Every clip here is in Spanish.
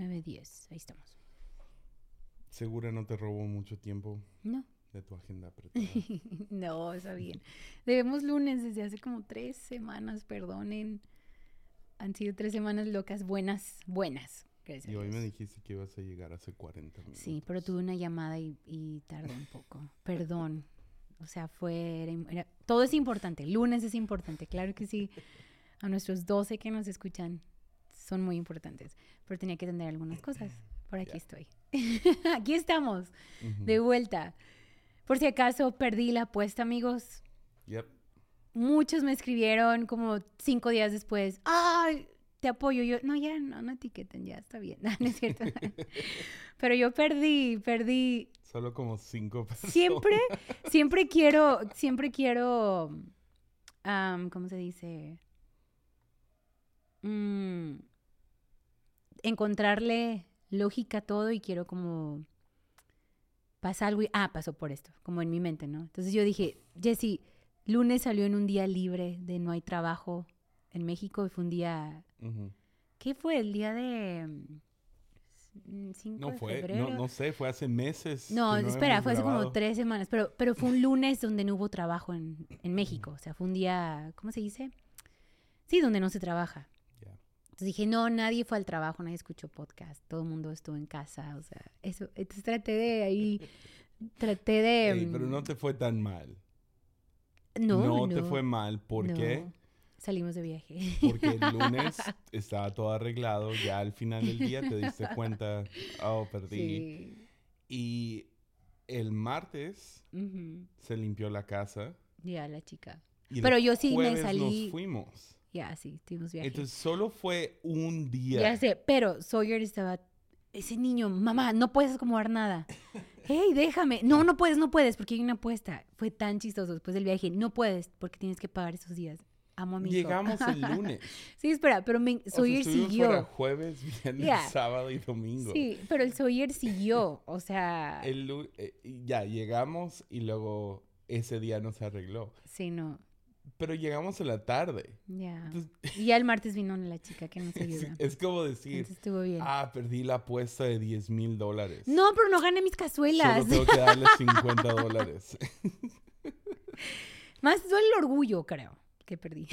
9, 10. Ahí estamos. Segura no te robó mucho tiempo No. de tu agenda apretada. no, está bien. Debemos lunes desde hace como tres semanas, perdonen. Han sido tres semanas locas, buenas, buenas. Gracias y hoy me dijiste que ibas a llegar hace 40 minutos. Sí, pero tuve una llamada y, y tardó un poco. Perdón. O sea, fue... era im- era- todo es importante. Lunes es importante. Claro que sí. A nuestros 12 que nos escuchan son muy importantes. Pero tenía que atender algunas cosas. Por aquí estoy. aquí estamos. De vuelta. Por si acaso perdí la apuesta, amigos. Yep. Muchos me escribieron como cinco días después. ¡Ay! Te apoyo. Yo, no, ya, no, no etiqueten, ya está bien. No, no es cierto. Pero yo perdí, perdí. Solo como cinco personas. Siempre, siempre quiero, siempre quiero, ¿cómo se dice? Mm, encontrarle lógica a todo y quiero como pasa algo y ah, pasó por esto, como en mi mente, ¿no? Entonces yo dije, Jessy, lunes salió en un día libre de no hay trabajo en México y fue un día. ¿qué fue? El día de mm, 5 No de fue, febrero. no, no sé, fue hace meses. No, espera, fue hace como tres semanas, pero, pero fue un lunes donde no hubo trabajo en, en México. O sea, fue un día, ¿cómo se dice? Sí, donde no se trabaja. Entonces dije, no, nadie fue al trabajo, nadie escuchó podcast, todo el mundo estuvo en casa, o sea, eso. Entonces traté de ahí, traté de... Ey, pero mm, no te fue tan mal. no, te fue mal. ¿Por no. qué? Salimos de viaje. Porque el lunes estaba todo arreglado. Ya al final del día te diste cuenta, oh, perdí. Sí. Y el martes Ujú. se limpió la casa. Ya, la chica. y Pero yo sí me salí- Nos fuimos. Ya, sí, tuvimos viaje. Entonces solo fue un día. Ya sé, pero Sawyer estaba. Ese niño, mamá, no puedes acomodar nada. Hey, déjame. No, no puedes, no puedes, porque hay una apuesta. Fue tan chistoso después del viaje. No puedes, porque tienes que pagar esos días. Amo a mi hijo. Llegamos el lunes. Sí, espera, pero me, O sea, Sawyer siguió. fuera jueves, viernes, Ya. sábado y domingo. Sí, pero el Sawyer siguió. O sea, El eh, ya llegamos y luego ese día no se arregló. sí, no. Pero llegamos en la tarde. Ya. Entonces, Y ya el martes vino la chica que nos ayuda. es como decir, Entonces estuvo bien. ah, perdí la apuesta de 10 mil dólares. No, pero no gané mis cazuelas. Solo tengo que darle 50 dólares. Más duele el orgullo, creo, que perdí.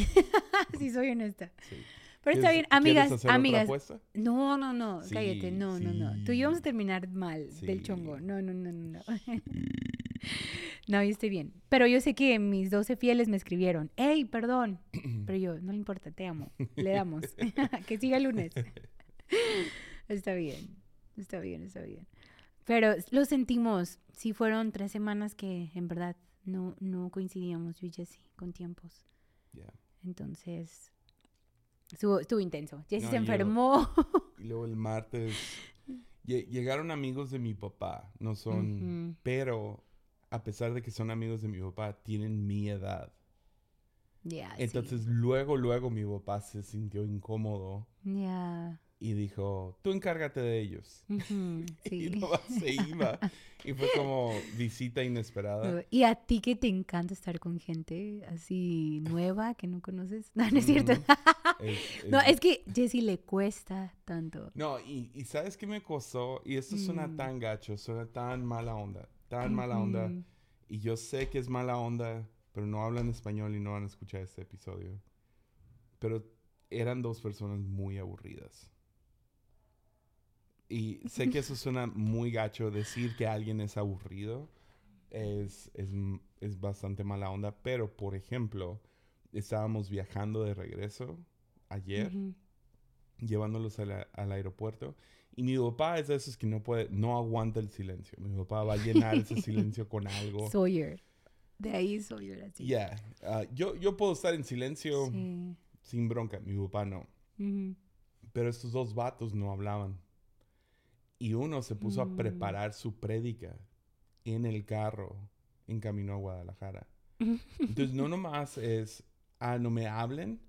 si soy honesta. Sí. Pero está ¿Quieres- bien, amigas, hacer otra amigas. apuesta? No, no, no, Sí, cállate, no, no, no. Tú y yo vamos a terminar mal del chongo. No, no, no, no, no. no, yo estoy bien. Pero yo sé que mis 12 fieles me escribieron, hey, perdón. Pero yo, no le importa, te amo. Le damos. que siga el lunes. está bien, está bien, está bien. Pero lo sentimos. Sí fueron tres semanas que en verdad no, no coincidíamos yo y Jessy con tiempos. Ya. Entonces, estuvo, estuvo intenso. Jessie No, se enfermó. Y luego el martes lle- llegaron amigos de mi papá, no son, pero a pesar de que son amigos de mi papá, tienen mi edad. Sí. Entonces luego, luego mi papá se sintió incómodo Ya. y dijo, tú encárgate de ellos. Ujú, Y sí. nomás se iba. Y fue como visita inesperada. Y a ti que te encanta estar con gente así nueva que no conoces. No, no es cierto. Ujú. Es- no, es- es que Jessie le cuesta tanto. No, y, y ¿sabes qué me costó? Y esto suena Mm. tan gacho, suena tan mala onda, tan mala onda. Y yo sé que es mala onda, pero no hablan español y no van a escuchar este episodio. Pero eran dos personas muy aburridas. Y sé que eso suena muy gacho, decir que alguien es aburrido es, es, es bastante mala onda. Pero, por ejemplo, estábamos viajando de regreso ayer Ujú. llevándolos la- al aeropuerto. Y mi papá es de esos que no puede, no aguanta el silencio. Mi papá va a llenar ese silencio con algo. Sawyer. De ahí Sawyer así. Ya, ah, yo, yo puedo estar en silencio Sí. sin bronca, mi papá no. Pero estos dos vatos no hablaban. Y uno se puso Mm. a preparar su prédica en el carro en camino a Guadalajara. Entonces no nomás es, ah, no me hablen,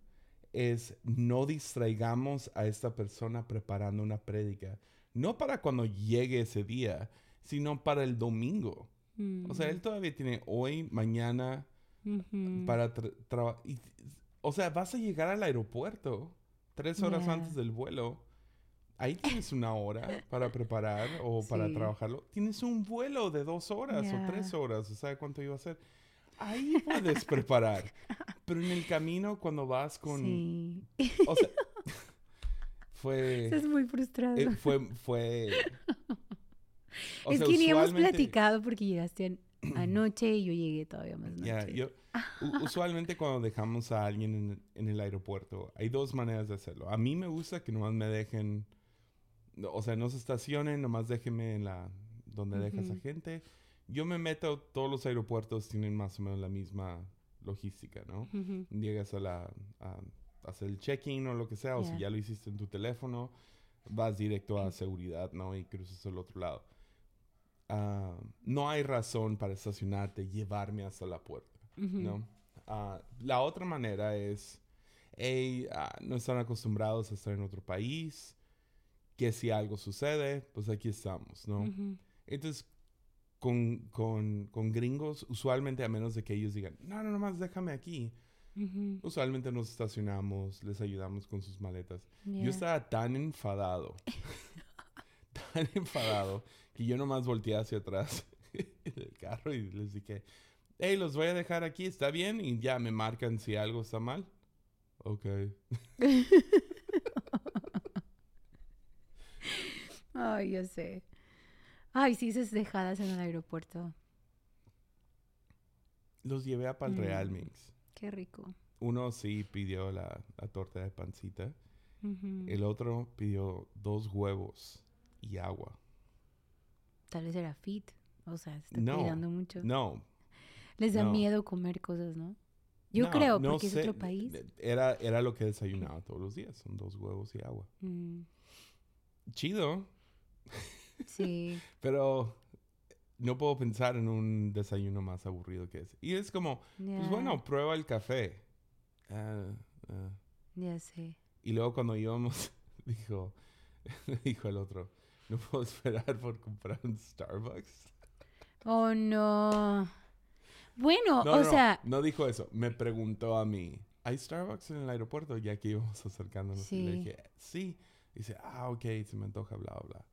es no distraigamos a esta persona preparando una prédica. No para cuando llegue ese día, sino para el domingo. O sea, él todavía tiene hoy, mañana, para trabajar. O sea, vas a llegar al aeropuerto tres horas antes del vuelo ahí tienes una hora para preparar o para trabajarlo. Tienes un vuelo de dos horas o tres horas, o sea, cuánto iba a ser. Ahí puedes preparar. Pero en el camino, cuando vas con... Sí. O sea, fue... Estás muy frustrado. eh, fue... fue o es sea, que ni hemos platicado porque llegaste an- anoche y yo llegué todavía más noche. Ya, yo, usualmente cuando dejamos a alguien en, en el aeropuerto, hay dos maneras de hacerlo. A mí me gusta que nomás me dejen, o sea, no se estacionen, nomás déjenme en la, donde dejas a gente. Yo me meto, todos los aeropuertos tienen más o menos la misma logística, ¿no? Ujú. Llegas a la, a hacer el check-in o lo que sea, o si Ya. lo hiciste en tu teléfono, vas directo a seguridad, ¿no? Y cruzas al otro lado. Ah, no hay razón para estacionarte, llevarme hasta la puerta. Ujú. ¿no? Ah, la otra manera es, hey, ah, no están acostumbrados a estar en otro país, que si algo sucede, pues aquí estamos, ¿no? Ujú. Entonces, con, con, con gringos, usualmente a menos de que ellos digan, no, no, nomás déjame aquí, Ujú. usualmente nos estacionamos, les ayudamos con sus maletas. Ya. Yo estaba tan enfadado, tan enfadado, que yo nomás volteé hacia atrás en el carro y les dije, hey, los voy a dejar aquí, ¿está bien? Y ya me marcan si algo está mal. Ok. Ay, yo sé. Ay, sí, esas dejadas en el aeropuerto. Los llevé a Pal Mm. Real Mix. Qué rico. Uno sí pidió la, la torta de pancita. El otro pidió dos huevos y agua. Tal vez era fit. O sea, se está No, cuidando mucho. No. Les da no. miedo comer cosas, ¿no? Yo no, creo, porque es otro país. Era, era lo que desayunaba todos los días. Son dos huevos y agua. Mm, Chido. Sí. Pero no puedo pensar en un desayuno más aburrido que ese. Y es como, pues bueno, prueba el café. Ah, ah. Ya sé. Y luego cuando íbamos, dijo, dijo el otro, no puedo esperar por comprar un Starbucks. Oh, no. Bueno, No, o no, sea, no dijo eso. Me preguntó a mí, ¿hay Starbucks en el aeropuerto? Ya que íbamos acercándonos. Y le dije, sí. dice, ah, ok, se me antoja, bla, bla.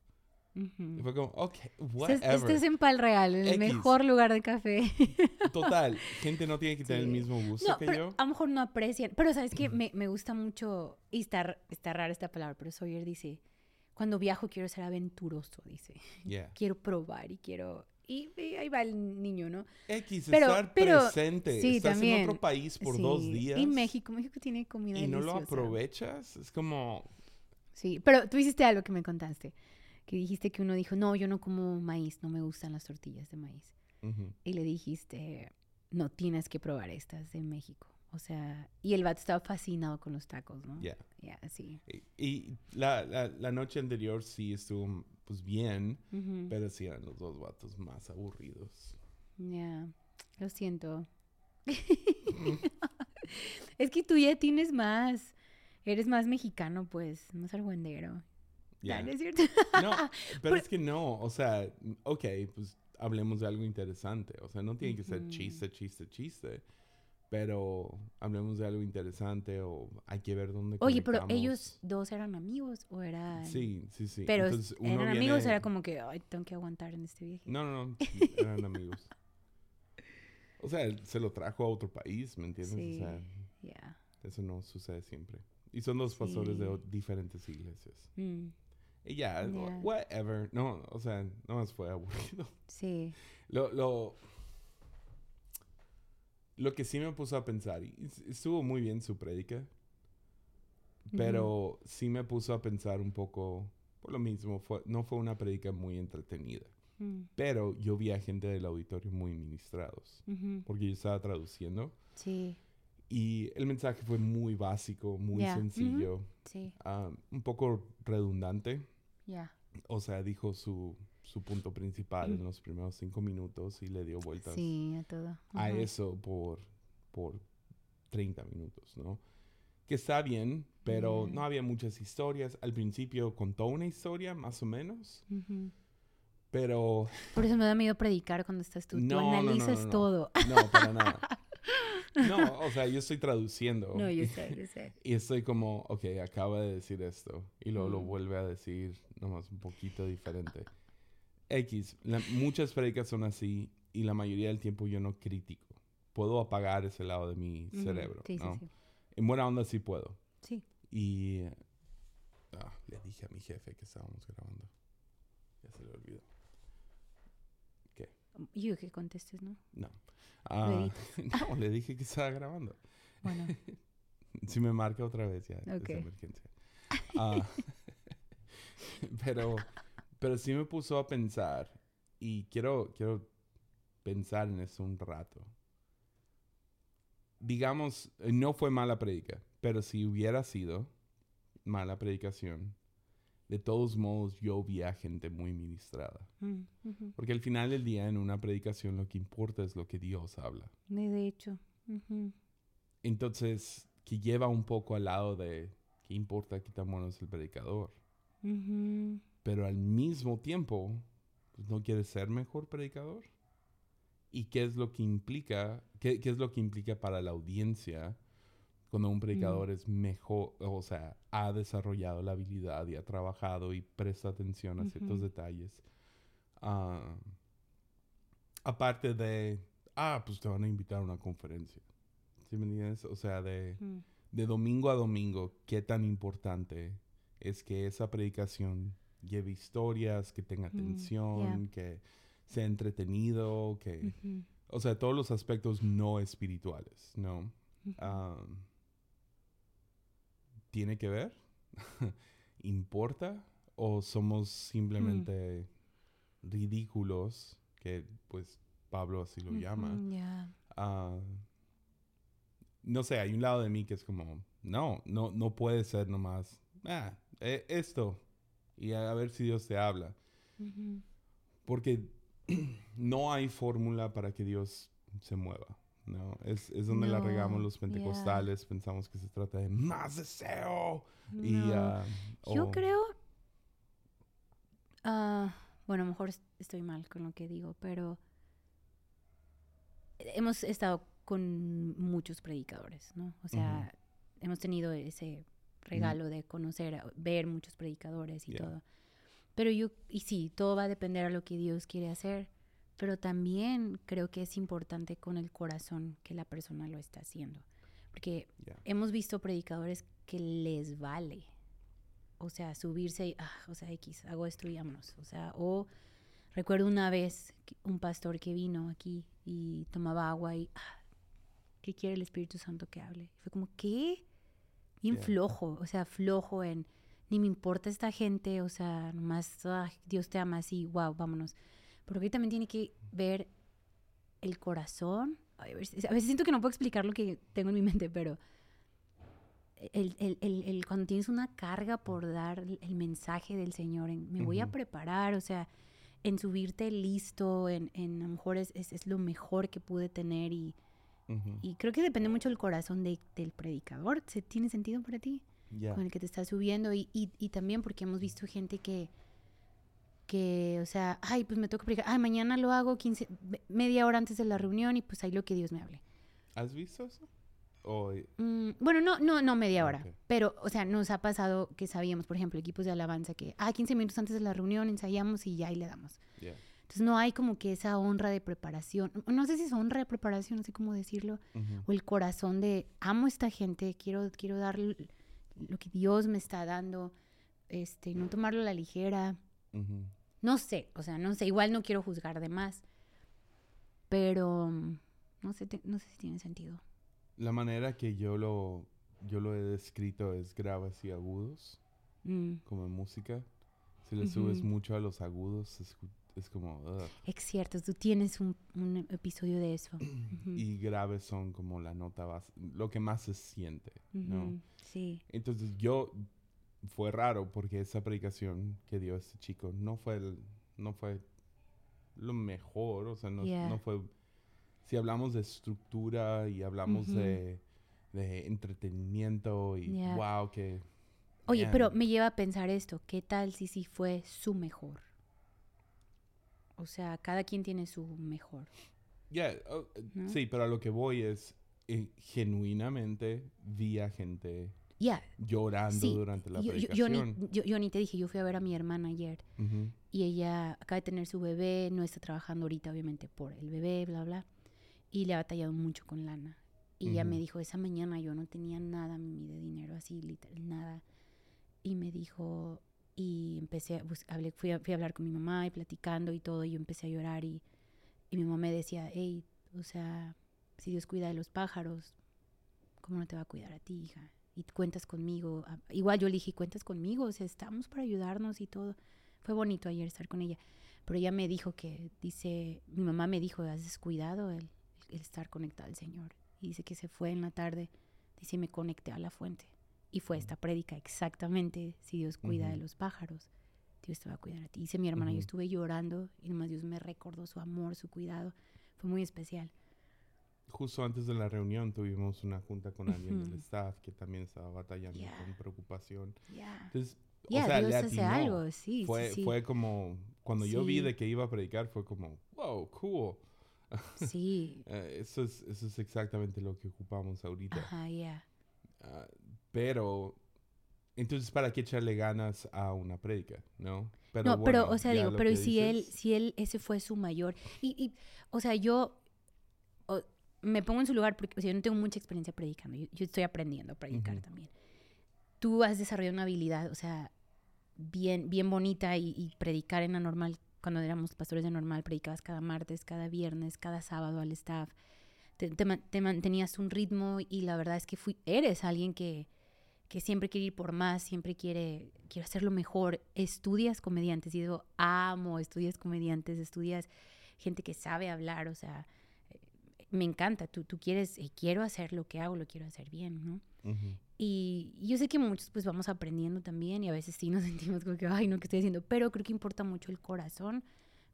Y fue como, ok, whatever. estás en Pal Real, el X. mejor lugar de café. Total, gente no tiene que tener el Sí. mismo gusto No, que pero yo. a lo mejor no aprecian. Pero sabes que me, me gusta mucho, y está, está rara esta palabra, pero Sawyer dice, cuando viajo quiero ser aventuroso, dice. Yeah. Quiero probar y quiero... Y, y ahí va el niño, ¿no? X, Pero- estar pero- presente. sí, Estás también. en otro país por dos Sí. días. Y México, México tiene comida y no lo deliciosa. aprovechas. Es como, Sí, pero tú hiciste algo que me contaste, que dijiste que uno dijo, no, yo no como maíz, no me gustan las tortillas de maíz. Y le dijiste, no, tienes que probar estas de México. O sea, y el vato estaba fascinado con los tacos, ¿no? ya. Ya, sí. Y, y la, la, la noche anterior sí estuvo pues bien, pero sí eran los dos vatos más aburridos. Ya, lo siento. es que tú ya tienes más, eres más mexicano, pues, más argüendero. Ya. ¿No es cierto? No, pero es que no, o sea, ok, pues hablemos de algo interesante. O sea, no tiene que ser chiste, chiste, chiste. Pero hablemos de algo interesante o hay que ver dónde Oye, pero ellos dos eran amigos o eran... Sí, sí, sí. Pero Entonces, uno eran amigos, viene- era como que, ay, tengo que aguantar en este viaje. No, no, no, eran amigos. O sea, él se lo trajo a otro país, ¿me entiendes? Sí, O sea, ya. eso no sucede siempre. Y son dos pastores de Sí. diferentes iglesias. Mm, Y ya, Ya. whatever. No, o sea, no más fue aburrido. sí. Lo, lo, lo que sí me puso a pensar, y es- estuvo muy bien su prédica, pero sí me puso a pensar un poco por lo mismo. Fue, no fue una prédica muy entretenida, Mm, pero yo vi a gente del auditorio muy ministrados, porque yo estaba traduciendo Sí, y el mensaje fue muy básico, muy sencillo, sí, ah, un poco redundante. Ya. O sea, dijo su, su punto principal en los primeros cinco minutos y le dio vueltas Sí, a todo. a Ujú. eso por, por 30 minutos, ¿no? Que está bien, pero Ya. no había muchas historias. Al principio contó una historia, más o menos, pero Por eso me da miedo predicar cuando estás tú. No, tú no, no, analizas no, no. todo. no, para nada. No, o sea, yo estoy traduciendo. No, yo sé, yo sé. Y estoy como, ok, acaba de decir esto. Y luego lo Mm. vuelve a decir, nomás un poquito diferente. X, la- muchas predicas son así y la mayoría del tiempo yo no critico. Puedo apagar ese lado de mi cerebro. Sí, sí, ¿no? sí. En buena onda sí puedo. Sí. Y ah, le dije a mi jefe que estábamos grabando. Ya se le olvidó. Yo que contestes, ¿no? No. Ah, no, le dije que estaba grabando. Bueno, Si me marca otra vez ya Ok. es emergencia. Ah, pero, pero sí me puso a pensar y quiero, quiero pensar en eso un rato. Digamos, eh, no fue mala predica, pero si hubiera sido mala predicación, de todos modos yo vi a gente muy ministrada. mm. Porque al final del día en una predicación lo que importa es lo que Dios habla. de hecho. Entonces, que lleva un poco al lado de qué importa qué tan bueno es el predicador. Pero al mismo tiempo, pues, no quieres ser mejor predicador. ¿Y qué es lo que implica? ¿Qué, qué es lo que implica para la audiencia cuando un predicador es mejor, o sea, ha desarrollado la habilidad y ha trabajado y presta atención a ciertos detalles? Ah, aparte de, ah, pues te van a invitar a una conferencia. ¿Sí me entiendes? O sea, de, Mm. de domingo a domingo, qué tan importante es que esa predicación lleve historias, que tenga Mm, atención, que sea entretenido, que... Ujú. O sea, todos los aspectos no espirituales, ¿no? ¿Tiene que ver? ¿Importa? ¿O somos simplemente ridículos? Que pues Pablo así lo llama. Ah, no sé, hay un lado de mí que es como, no, no, no puede ser nomás, ah, eh, esto, y a, ver si Dios te habla. Porque no hay fórmula para que Dios se mueva. No, es, es donde la regamos No, los pentecostales, pensamos que se trata de más deseo. Y, No. ah, Yo o- creo. ah, bueno, a lo mejor es- estoy mal con lo que digo, pero hemos estado con muchos predicadores, ¿no? O sea, hemos tenido ese regalo de conocer, ver muchos predicadores y Yeah. todo. Pero yo, y sí, todo va a depender a lo que Dios quiere hacer, pero también creo que es importante con el corazón que la persona lo está haciendo. Porque Yeah. hemos visto predicadores que les vale. O sea, subirse y, ah, o sea, X, hago esto y vámonos. O sea, o recuerdo una vez un pastor que vino aquí y tomaba agua y, ah, ¿qué quiere el Espíritu Santo que hable? Y fue como, ¿qué? Bien Yeah. flojo, o sea, flojo en, ni me importa esta gente, o sea, nomás, ah, Dios te ama así, wow, vámonos. Pero que también tiene que ver el corazón. A, veces, a veces siento que no puedo explicar lo que tengo en mi mente, pero el, el- el- cuando tienes una carga por dar el, mensaje del Señor, en, me voy a preparar, o sea, en subirte listo, en, en a lo mejor es, es- es lo mejor que pude tener y, Ujú. y creo que depende mucho del corazón de- del predicador. ¿Se- ¿Tiene sentido para ti? Yeah. con el que te estás subiendo y, y, y también porque hemos visto gente que, que, o sea, ay, pues me toca predicar, ay, mañana lo hago 15, me- media hora antes de la reunión y pues ahí lo que Dios me hable. ¿Has visto eso? O, Mm, bueno, no, no, no media hora, Ok. pero, o sea, nos ha pasado que sabíamos, por ejemplo, equipos de alabanza que, ah, 15 minutos antes de la reunión ensayamos y ya ahí le damos. yeah. Entonces no hay como que esa honra de preparación, no sé si es honra de preparación, no sé cómo decirlo, o el corazón de amo a esta gente, quiero, quiero dar lo que Dios me está dando, este, no tomarlo a la ligera. No sé, o sea, no sé, igual no quiero juzgar de más, pero mm, no sé, te- no sé si tiene sentido. La manera que yo lo, yo lo he descrito es graves y agudos, Mm, como en música. Si le subes mucho a los agudos, es, es como... ugh. Es cierto, tú tienes un, un episodio de eso. Y graves son como la nota base, lo que más se siente, ¿no? Sí. Entonces yo, fue raro porque esa predicación que dio este chico no fue, el- no fue lo mejor, o sea, no, Yeah. no fue... Si hablamos de estructura y hablamos de, de entretenimiento y Yeah. wow, que... Oye, man, pero me lleva a pensar esto, ¿qué tal si sí fue su mejor? O sea, cada quien tiene su mejor. Yeah, oh, ¿no? Sí, pero a lo que voy es, eh, genuinamente vi a gente Ya, llorando sí. durante la yo, yo- yo ni, predicación. yo- yo ni te dije, yo fui a ver a mi hermana ayer Ujú, y ella acaba de tener su bebé, no está trabajando ahorita obviamente por el bebé, bla, bla, y le ha batallado mucho con lana. Y ella me dijo, esa mañana yo no tenía nada Mimi, de dinero, así literal, nada. Y me dijo, y empecé, a hablé, fui, a, fui a hablar con mi mamá y platicando y todo, y yo empecé a llorar y, y mi mamá me decía, hey, o sea, si Dios cuida de los pájaros, ¿cómo no te va a cuidar a ti, hija? Y cuentas conmigo. Ah, Igual yo le dije, cuentas conmigo, o sea, estamos para ayudarnos y todo. Fue bonito ayer estar con ella. Pero ella me dijo que, dice, mi mamá me dijo, has descuidado el, el estar conectado al Señor. Y dice que se fue en la tarde, dice, me conecté a la fuente. Y fue esta prédica exactamente, si Dios cuida de Ujú. los pájaros, Dios te va a cuidar a ti. Dice mi hermana, yo Ujú. estuve llorando y nomás Dios me recordó su amor, su cuidado. Fue muy especial. Justo antes de la reunión tuvimos una junta con alguien del staff que también estaba batallando Yeah. con preocupación. Ya, Entonces, o Ya, sea, Dios le hace algo, sí, sí, fue, sí. fue como, cuando yo vi Sí. de que iba a predicar, fue como, wow, cool. Sí, Eh, eso, es, eso es exactamente lo que ocupamos ahorita. ajá, ya. Ah, pero, entonces, ¿para qué echarle ganas a una prédica? ¿No? no, pero, bueno, o sea, digo, pero si él, dices, si él, ese fue su mayor. Y, y, o sea, yo o- me pongo en su lugar porque o sea, yo no tengo mucha experiencia predicando. Yo, yo estoy aprendiendo a predicar Ujú. también. Tú has desarrollado una habilidad, o sea, bien, bien bonita y, y predicar en la normal. Cuando éramos pastores de normal, predicabas cada martes, cada viernes, cada sábado al staff. Te, te te mantenías un ritmo y la verdad es que fui, eres alguien que, que siempre quiere ir por más, siempre quiere, quiere hacerlo mejor. Estudias comediantes, y digo, amo, estudias comediantes, estudias gente que sabe hablar, o sea, me encanta, tú, tú quieres, eh, quiero hacer lo que hago, lo quiero hacer bien, ¿no? ujú, Y yo sé que muchos pues vamos aprendiendo también y a veces sí nos sentimos como que, ay, no, ¿qué estoy haciendo? Pero creo que importa mucho el corazón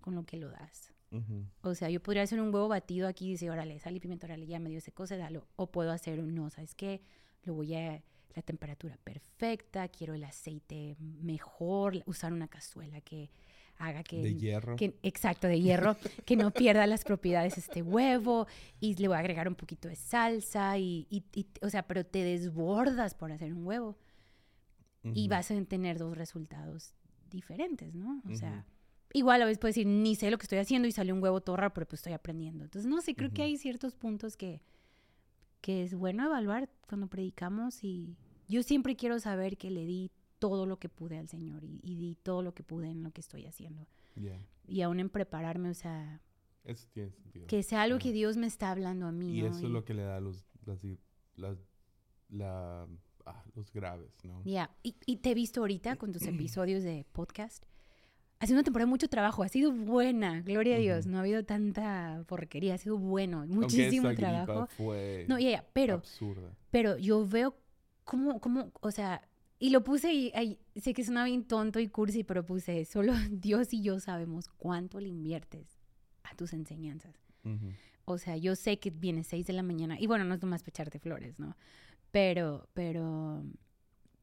con lo que lo das. ujú, O sea, yo podría hacer un huevo batido aquí y decir, órale, sal y pimiento, órale, ya me dio ese cosa, dalo. O puedo hacer un, no, ¿sabes qué? Lo voy a, la temperatura perfecta, quiero el aceite mejor, usar una cazuela que haga que... De hierro. que- exacto, de hierro, que no pierda las propiedades este huevo y le voy a agregar un poquito de salsa y, y- y- o sea, pero te desbordas por hacer un huevo y Ujú, vas a tener dos resultados diferentes, ¿no? O sea, Ujú. igual a veces puedes decir, ni sé lo que estoy haciendo y sale un huevo todo raro, pero pues estoy aprendiendo. Entonces, no sé, creo que Ujú. hay ciertos puntos que, que es bueno evaluar cuando predicamos y yo siempre quiero saber que le di todo lo que pude al Señor y, y di todo lo que pude en lo que estoy haciendo. ya, Y aún en prepararme, o sea, Eso tiene sentido. que sea algo Ajá. que Dios me está hablando a mí, Y ¿no? eso es lo que le da los, las, las, la, ah, los graves, ¿no? Ya, y, y te he visto ahorita con tus episodios de podcast. Ha sido una temporada de mucho trabajo, ha sido buena, gloria a Dios, no ha habido tanta porquería, ha sido bueno, muchísimo gripa trabajo. fue No, pero, absurda. pero yo veo cómo, cómo, o sea, y lo puse y ay, sé que suena bien tonto y cursi, pero puse, solo Dios y yo sabemos cuánto le inviertes a tus enseñanzas. Ujú, O sea, yo sé que viene 6 de la mañana y bueno, no es nomás pecharte flores, ¿no? Pero, pero,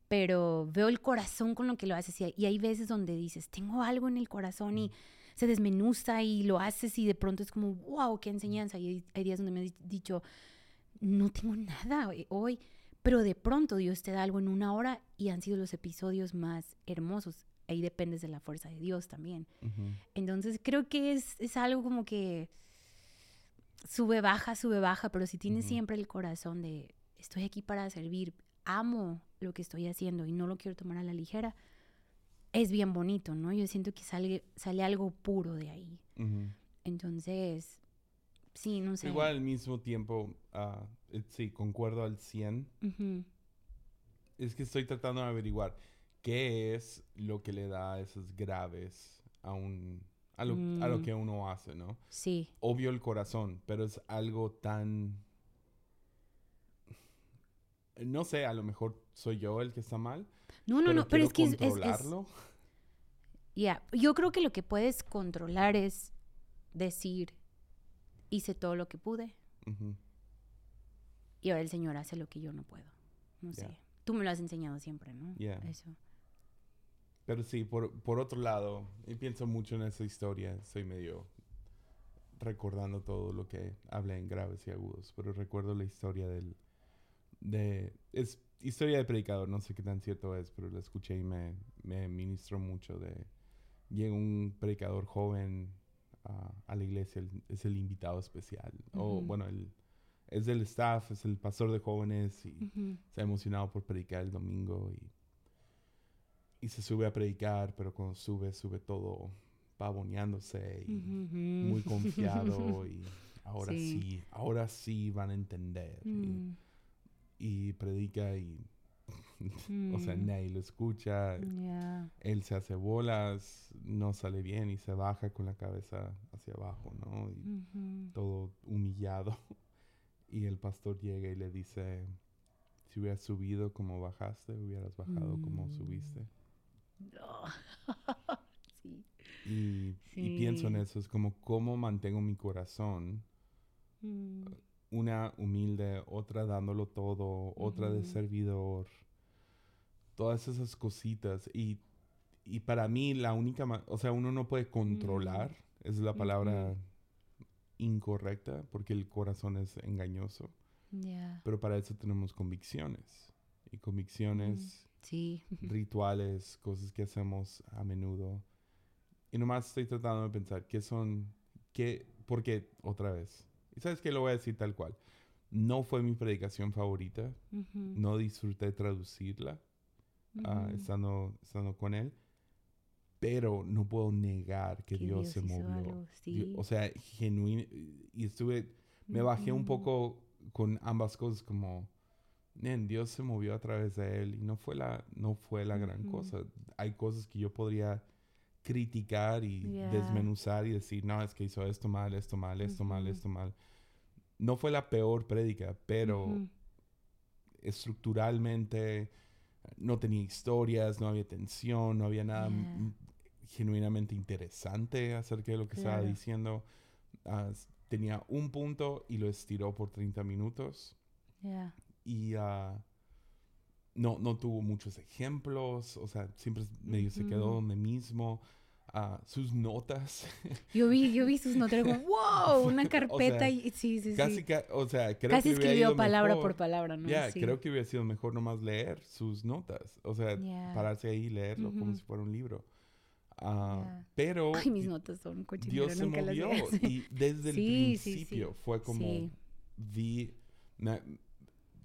pero veo el corazón con lo que lo haces y hay, y hay veces donde dices, tengo algo en el corazón y se desmenuza y lo haces y de pronto es como, wow, qué enseñanza. Y hay, hay días donde me he dicho, no tengo nada hoy- hoy, pero de pronto Dios te da algo en una hora y han sido los episodios más hermosos. Ahí dependes de la fuerza de Dios también. Entonces creo que es, es algo como que sube, baja, sube, baja, pero si tienes siempre el corazón de estoy aquí para servir, amo lo que estoy haciendo y no lo quiero tomar a la ligera, es bien bonito, ¿no? Yo siento que sale, sale algo puro de ahí. Entonces, sí, no sé. Igual al mismo tiempo, ah, sí, concuerdo al 100. Ujú, Es que estoy tratando de averiguar qué es lo que le da esos graves a un a lo, a lo Mm. que uno hace, ¿no? Sí, Obvio el corazón, pero es algo tan no sé, a lo mejor soy yo el que está mal, no, no, pero no, pero es que es- es-. Ya, yo creo que lo que puedes controlar es decir, hice todo lo que pude Ujú, y ahora el Señor hace lo que yo no puedo. No sé. Tú me lo has enseñado siempre, ¿no? Ya. Eso. Pero sí, por, por otro lado, y pienso mucho en esa historia, soy medio recordando todo lo que hablé en graves y agudos, pero recuerdo la historia del... De, es historia de predicador, no sé qué tan cierto es, pero la escuché y me, me ministró mucho de... Llega un predicador joven a, a la iglesia, el- es el invitado especial, o bueno, el, es del staff, es el pastor de jóvenes y Ujú. está emocionado por predicar el domingo y, y se sube a predicar, pero cuando sube, sube todo pavoneándose y muy confiado y ahora Sí. sí. ahora sí van a entender. Y, Mm, y predica y, o sea, mm, nadie lo escucha. Él se hace bolas, no sale bien y se baja con la cabeza hacia abajo, ¿no? Y todo humillado. Y el pastor llega y le dice, si hubieras subido como bajaste, hubieras bajado como Mm. subiste. sí. Y, y pienso en eso, es como cómo mantengo mi corazón, Mm, una humilde, otra dándolo todo, otra de servidor, todas esas cositas. Y, y para mí la única, o sea, uno no puede controlar, es la palabra incorrecta, porque el corazón es engañoso. Pero para eso tenemos convicciones. Y convicciones, Sí. rituales, cosas que hacemos a menudo. Y nomás estoy tratando de pensar qué son, qué, porque otra vez. Y sabes que lo voy a decir tal cual. No fue mi predicación favorita. No disfruté traducirla ah, ujú. estando, estando con él. Pero no puedo negar que, Que Dios, se hizo movió. algo, sí. O sea, genuino. Y estuve me bajé un Ujú. poco con ambas cosas como "Men, Dios se movió a través de él y no fue la no fue la gran cosa hay cosas que yo podría criticar y Ya. desmenuzar y decir no es que hizo esto mal esto mal esto mal Ujú. esto mal no fue la peor prédica pero Ujú. estructuralmente no tenía historias no había tensión no había nada Ya. Mm, genuinamente interesante acerca de lo que estaba Claro. diciendo Ah, s- tenía un punto y lo estiró por 30 minutos Ya. y ah, no, no tuvo muchos ejemplos, o sea, siempre medio se quedó donde mismo. Ah, sus notas, Yo vi, yo vi sus notas, como, wow, una carpeta sea, y sí, sí, casi, sí. ca- o sea, creo Casi que escribió palabra mejor. por palabra, ¿no? Ya, Sí. creo que hubiera sido mejor nomás leer sus notas, o sea, Ya. pararse ahí y leerlo como Ujú. si fuera un libro. Ah, Ya. Pero Ay, mis notas son Dios se nunca las movió leo. y desde el Sí, sí, sí. principio fue como Sí. vi me-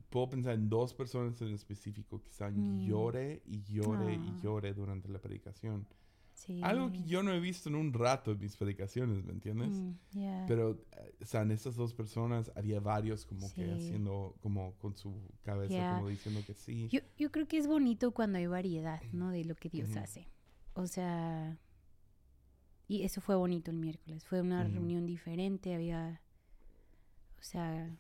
puedo pensar en dos personas en específico que estaban Mm. llore y llore y Ah. llore durante la predicación Sí. algo que yo no he visto en un rato en mis predicaciones ¿me entiendes? Mm, ya. pero eh, o sea en estas dos personas había varios como que Sí. haciendo como con su cabeza Ya. como diciendo que sí Yo, yo creo que es bonito cuando hay variedad, ¿no? De lo que Dios Ujú. hace. O sea, y eso fue bonito el miércoles. Fue una reunión diferente, había, o sea,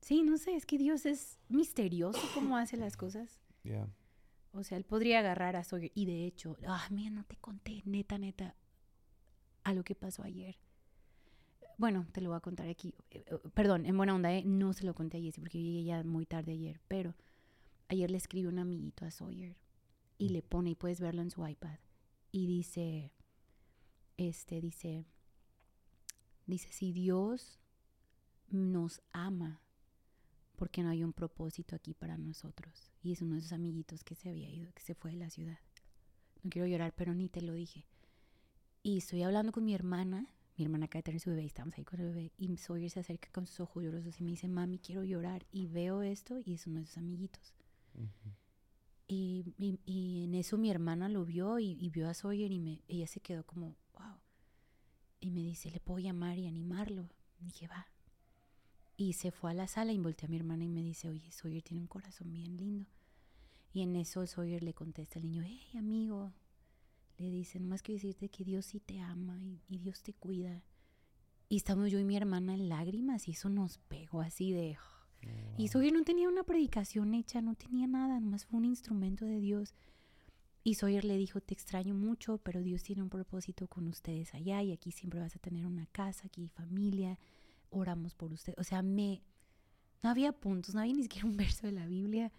sí, no sé, es que Dios es misterioso cómo hace las cosas. ya O sea, él podría agarrar a Sawyer. Y de hecho, ah, mira, no te conté, neta, neta, a lo que pasó ayer. Bueno, te lo voy a contar aquí. Eh, eh, Perdón, en buena onda, ¿eh? No se lo conté a Jessie porque yo llegué ya muy tarde ayer. Pero ayer le escribió un amiguito a Sawyer y le pone, y puedes verlo en su iPad. Y dice, este, dice, dice, si Dios nos ama, porque no hay un propósito aquí para nosotros. Y es uno de esos amiguitos que se había ido, que se fue de la ciudad. No quiero llorar, pero ni te lo dije. Y estoy hablando con mi hermana. Mi hermana acaba de tener su bebé, y estamos ahí con el bebé. Y Sawyer se acerca con sus ojos llorosos y me dice, mami, quiero llorar. Y veo esto y es uno de esos amiguitos. Ujú. Y, y- y en eso mi hermana lo vio y, vio a Sawyer y me, ella se quedó como, wow. Y me dice, ¿le puedo llamar y animarlo? Y dije, va. Y se fue a la sala y volteé a mi hermana y me dice, oye, Sawyer tiene un corazón bien lindo. Y en eso Sawyer le contesta al niño, hey, amigo. Le dice, nomás quiero decirte que Dios sí te ama y, y Dios te cuida. Y estamos yo y mi hermana en lágrimas y eso nos pegó así de... Y. Sawyer no tenía una predicación hecha, no tenía nada, nomás fue un instrumento de Dios. Y Sawyer le dijo, te extraño mucho, pero Dios tiene un propósito con ustedes allá y aquí siempre vas a tener una casa, aquí familia, oramos por usted. O sea, me... No había puntos, no había ni siquiera un verso de la Biblia.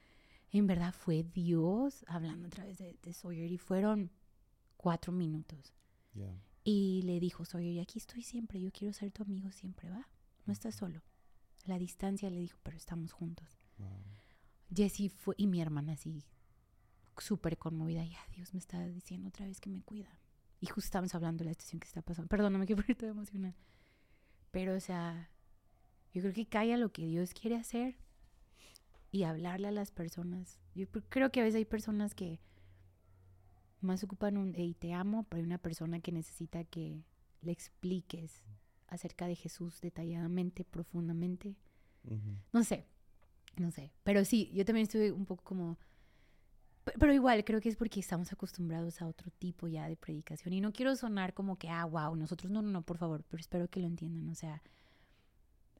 En verdad fue Dios hablando a través de, de Sawyer y fueron cuatro minutos. Y le dijo, yo, aquí estoy siempre, yo quiero ser tu amigo siempre, ¿va? No estás solo. La distancia le dijo, pero estamos juntos. Wow. Jessie fue, y mi hermana así, súper conmovida, ya Dios me está diciendo otra vez que me cuida. Y justo estábamos hablando de la situación que está pasando. Perdón, no me quiero poner toda emocional. Pero, o sea, yo creo que calla lo que Dios quiere hacer y hablarle a las personas. Yo creo que a veces hay personas que más ocupan un, hey, te amo, pero hay una persona que necesita que le expliques acerca de Jesús detalladamente, profundamente. No sé, no sé. Pero sí, yo también estuve un poco como... pe- Pero igual, creo que es porque estamos acostumbrados a otro tipo ya de predicación. Y no quiero sonar como que, ah, wow, nosotros no, no, no, por favor, pero espero que lo entiendan. O sea,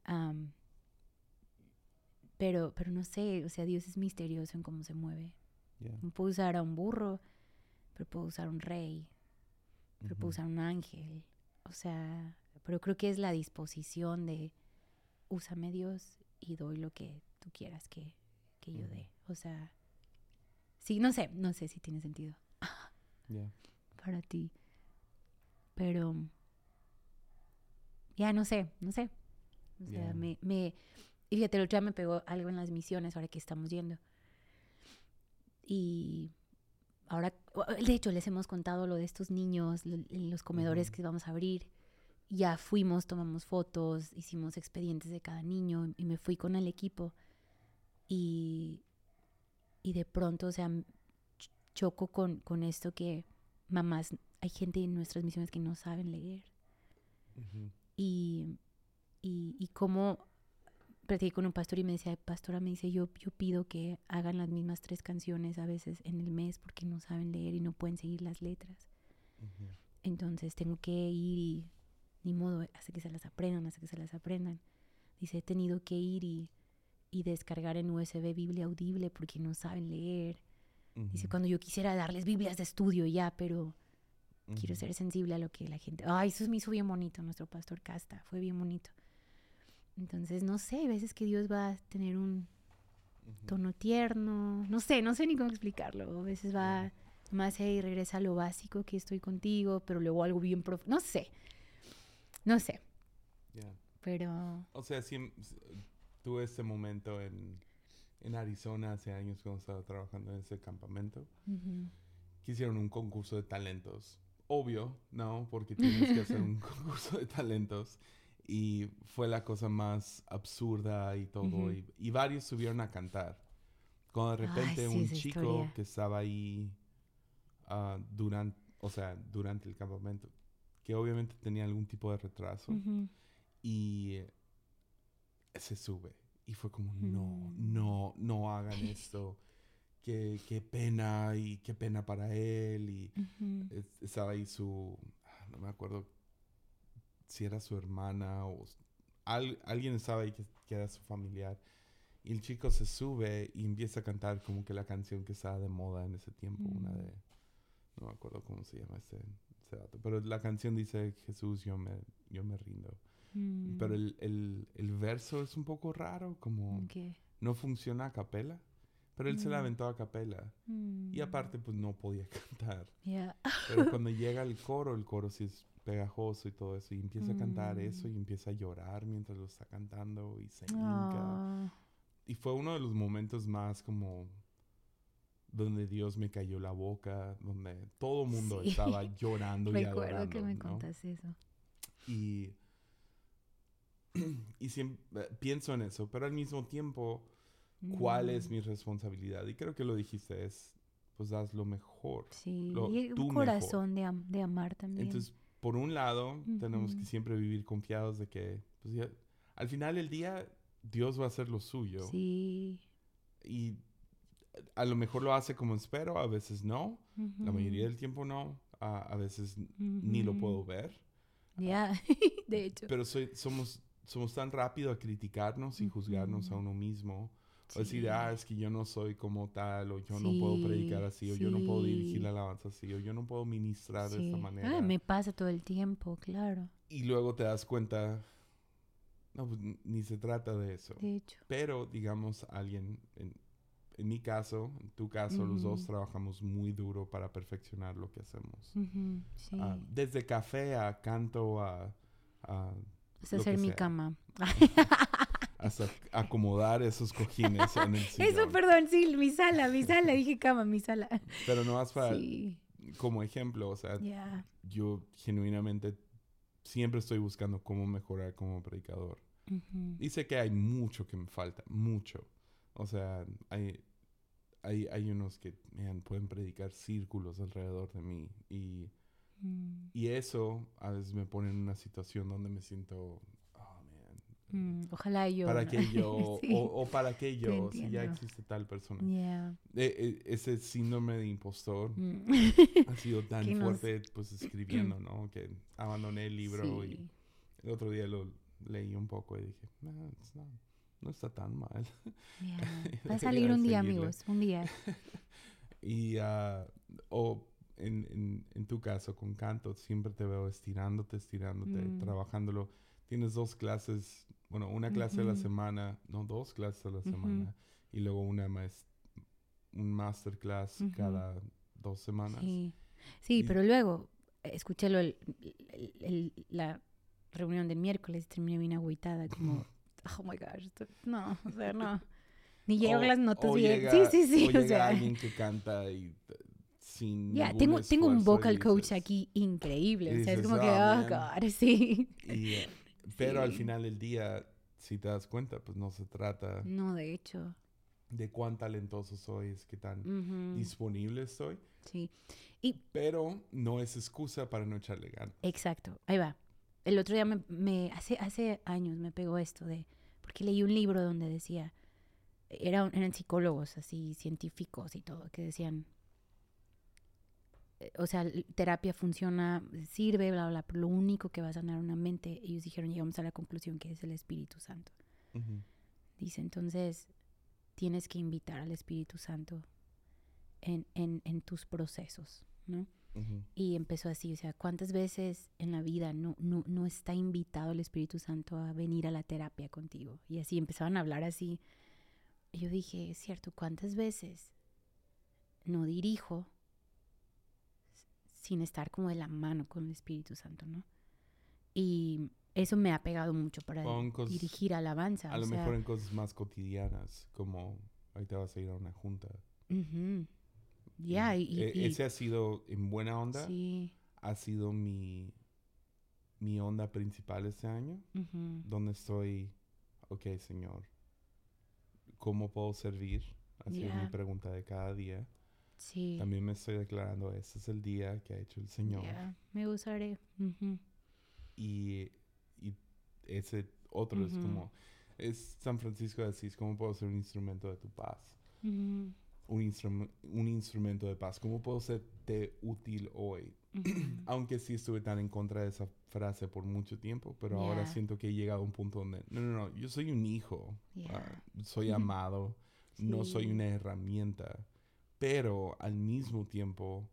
am, pero, pero no sé, o sea, Dios es misterioso en cómo se mueve. Yeah. No puedo usar a un burro, pero puedo usar un rey, pero puedo Ujú. usar un ángel. O sea, pero creo que es la disposición de úsame Dios y doy lo que tú quieras que, que yo dé. O sea, sí, no sé, no sé si tiene sentido Yeah. para ti. Pero ya no sé, no sé. O sea, me, me, y fíjate, el otro día me pegó algo en las misiones ahora que estamos yendo. Y ahora, de hecho, les hemos contado lo de estos niños, los comedores que vamos a abrir. Ya fuimos, tomamos fotos, hicimos expedientes de cada niño y me fui con el equipo. Y, y de pronto, o sea, choco con, con esto que mamás, hay gente en nuestras misiones que no saben leer y, y, y cómo platiqué con un pastor y me decía, pastora, me dice, yo, yo pido que hagan las mismas tres canciones a veces en el mes porque no saben leer y no pueden seguir las letras. Entonces tengo que ir y ni modo, hasta que se las aprendan, hasta que se las aprendan. Dice, he tenido que ir y, y descargar en USB Biblia audible porque no saben leer. Dice, Ujú. cuando yo quisiera darles Biblias de estudio ya, pero quiero Ujú. ser sensible a lo que la gente... Ay, eso me hizo bien bonito, nuestro pastor Casta, fue bien bonito. Entonces, no sé, hay veces que Dios va a tener un Ujú. tono tierno, no sé, no sé ni cómo explicarlo. A veces va más y regresa a lo básico que estoy contigo, pero luego algo bien profundo, no sé, no sé, Yeah. pero... O sea, sí, tuve ese momento en, en Arizona hace años cuando estaba trabajando en ese campamento. ujú, que hicieron un concurso de talentos. Obvio, ¿no? Porque tienes que hacer un concurso de talentos. Y fue la cosa más absurda y todo. Y, y varios subieron a cantar. Cuando de Ay, repente sí, un chico historia. que estaba ahí durante, o sea, durante el campamento, que obviamente tenía algún tipo de retraso, y eh, se sube. Y fue como, no, no, no hagan esto. Qué, qué pena y qué pena para él. Y es- estaba ahí su, ah, no me acuerdo si era su hermana o al- alguien estaba ahí que, que era su familiar. Y el chico se sube y empieza a cantar como que la canción que estaba de moda en ese tiempo, una Mm. de, no me acuerdo cómo se llama este, ese vato, pero la canción dice, Jesús, yo me, yo me rindo. Mm, Pero el, el, el verso es un poco raro, como ok, no funciona a capela. Pero él se la Mm. aventó a capela. Y mm, aparte, pues no podía cantar. ya, Pero cuando llega el coro, el coro sí es pegajoso y todo eso. Y empieza a cantar eso Mm. y empieza a llorar mientras lo está cantando y se hinca. Ah, Y fue uno de los momentos más como donde Dios me cayó la boca, donde todo el mundo Sí. estaba llorando y recuerdo adorando. que me ¿no? contas eso. Y, y siempre pienso en eso, pero al mismo tiempo, ¿cuál es Mm, mi responsabilidad? Y creo que lo dijiste, es, pues, haz lo mejor. Sí, lo- y un corazón de, am- de amar también. Entonces, por un lado, tenemos que siempre vivir confiados de que, pues, ya- al final del día, Dios va a hacer lo suyo. sí. Y a lo mejor lo hace como espero, a veces no. La mayoría del tiempo no. A, a veces ni lo puedo ver. Ya, de hecho. Pero soy, somos, somos tan rápido a criticarnos y juzgarnos a uno mismo. O Sí. decir, ah, es que yo no soy como tal, o yo no puedo predicar Sí, así, o yo no puedo dirigir sí. la alabanza así, o yo no puedo ministrar de esta Sí. manera. Ah, me pasa todo el tiempo, claro. Y luego te das cuenta, no, pues ni se trata de eso. De hecho. Pero, digamos, alguien en, en mi caso, en tu caso, los dos trabajamos muy duro para perfeccionar lo que hacemos. Sí. Ah, desde café a canto a, a Hasta hacer mi sea. cama. hasta acomodar esos cojines en el sillón. Eso, perdón, sí, mi sala, mi sala, dije cama, mi sala. Pero no más para, Sí, como ejemplo, o sea, yo genuinamente siempre estoy buscando cómo mejorar como predicador. Y sé que hay mucho que me falta, mucho. O sea, hay, hay, hay unos que man, pueden predicar círculos alrededor de mí. Y, Mm, y eso a veces me pone en una situación donde me siento, oh, man, mm, Ojalá yo. ¿para ¿no? qué yo? Sí. o, o para qué yo? Si ya existe tal persona. Yeah. E- e- ese síndrome de impostor Mm. ha sido tan Que nos- fuerte, pues escribiendo, ¿no? Que abandoné el libro y Sí. el otro día lo leí un poco y dije, no, it's not- no está tan mal. Yeah. Va a salir un día, seguirle. amigos, un día. Y, ah, o en, en, en tu caso, con canto, siempre te veo estirándote, estirándote, Mm. trabajándolo. Tienes dos clases, bueno, una clase a la semana, no, dos clases a la semana, y luego una maes- un masterclass cada dos semanas. Sí, sí Y- pero luego escuché lo, el- el- el- la reunión del miércoles y terminé bien agüitada, como, oh my gosh, esto- no, o sea, no. Ni llego O- las notas bien. llega- sí, sí, sí, o o llega sea. alguien que canta y t- sin Ya, ningún tengo, tengo un y vocal coach dices- aquí increíble. y o sea, es dices, como que, "Ah, oh, man". God, sí. y, eh, pero al Sí. final del día, si te das cuenta, pues no se trata No, de hecho. de cuán talentoso soy, es que tan Ujú, disponible estoy. Sí, Pero no es excusa para no echarle ganas. exacto. Ahí va. El otro día me, me- hace, hace años me pegó esto de, porque leí un libro donde decía, era eran psicólogos así, científicos y todo, que decían, eh, o sea, terapia funciona, sirve, bla, bla, pero lo único que va a sanar una mente, ellos dijeron, llegamos a la conclusión que es el Espíritu Santo. Dice, entonces, tienes que invitar al Espíritu Santo en, en, en tus procesos, ¿no? Ujú. Y empezó así, o sea, ¿cuántas veces en la vida no, no, no está invitado el Espíritu Santo a venir a la terapia contigo? Y así empezaban a hablar así. Y yo dije, es cierto, ¿cuántas veces no dirijo sin estar como de la mano con el Espíritu Santo, ¿no? Y eso me ha pegado mucho para cosas- dirigir alabanza. A lo sea, mejor en cosas más cotidianas, como ahorita vas a ir a una junta. ujú. Ya, y, y- E- y- ese ha sido, en buena onda, sí, ha sido mi, mi onda principal este año, ujú, donde estoy, ok, Señor, ¿cómo puedo servir? Ha sido mi Ya. pregunta de cada día. sí. También me estoy declarando, este es el día que ha hecho el Señor. ya, me usaré. ujú. Y, y ese otro es Ujú. como, es San Francisco de Asís, ¿cómo puedo ser un instrumento de tu paz? Un, instrum- un instrumento de paz. ¿Cómo puedo serte útil hoy? Aunque sí estuve tan en contra de esa frase por mucho tiempo, pero ahora siento que he llegado a un punto donde, no, no, no, yo soy un hijo, ah, soy amado, no soy una herramienta, pero al mismo tiempo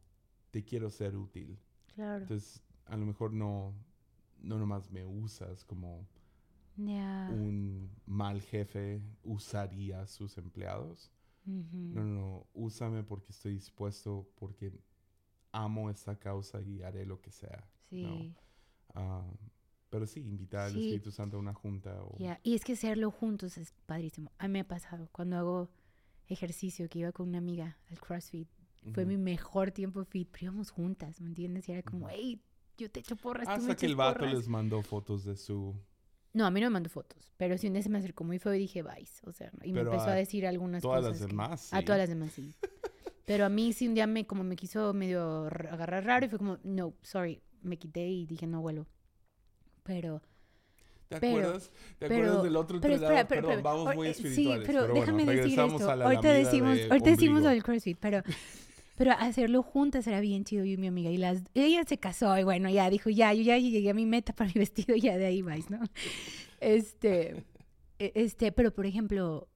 te quiero ser útil. Claro. Entonces, a lo mejor no, no nomás me usas como un mal jefe usaría a sus empleados. No, no, no, úsame porque estoy dispuesto, porque amo esta causa y haré lo que sea. Sí. Ah, pero sí, invitar al Sí. Espíritu Santo a una junta o... Ya, Y es que hacerlo juntos es padrísimo. A mí me ha pasado cuando hago ejercicio que iba con una amiga al CrossFit. Fue Ujú. mi mejor tiempo fit, pero íbamos juntas, ¿me entiendes? Y era como, hey, yo te echo porras, tú me Hasta que el vato porras". les mandó fotos de su... No, a mí no me mandó fotos, pero sí un día se me acercó muy feo y dije, vais. O sea, y Pero me empezó a, a decir algunas todas cosas. las que- demás, A todas las demás, sí. Pero a mí sí un día me, como me quiso medio agarrar raro y fue como, no, sorry, me quité y dije, no vuelo. Pero, ¿Te Pero- acuerdas? ¿Te pero- acuerdas del otro pero espera, pero, Perdón, pero- vamos muy espirituales. Sí, pero, bueno, déjame decir regresamos esto. ahorita decimos, de ahorita decimos del CrossFit, pero, pero hacerlo juntas era bien chido yo y mi amiga. Y las, ella se casó y bueno, ya dijo, ya, yo ya llegué a mi meta para mi vestido y ya de ahí vais, ¿no? Este, e- este, pero por ejemplo,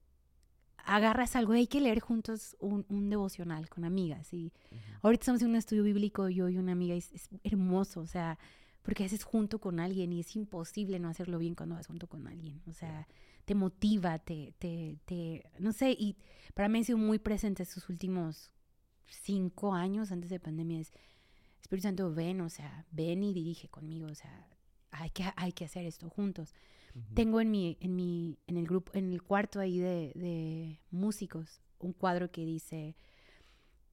agarras algo, hay que leer juntos un, un devocional con amigas y ahorita estamos en un estudio bíblico yo y una amiga y es, es hermoso, o sea, porque haces junto con alguien y es imposible no hacerlo bien cuando vas junto con alguien, o sea, te motiva, te, te, te, no sé, y para mí ha sido muy presente estos últimos cinco años antes de pandemia. Es, Espíritu Santo, ven, o sea, ven y dirige conmigo, o sea, hay que, hay que hacer esto juntos. Ujú. Tengo en mi, en mi, en el grupo, en el cuarto ahí de, de músicos, un cuadro que dice,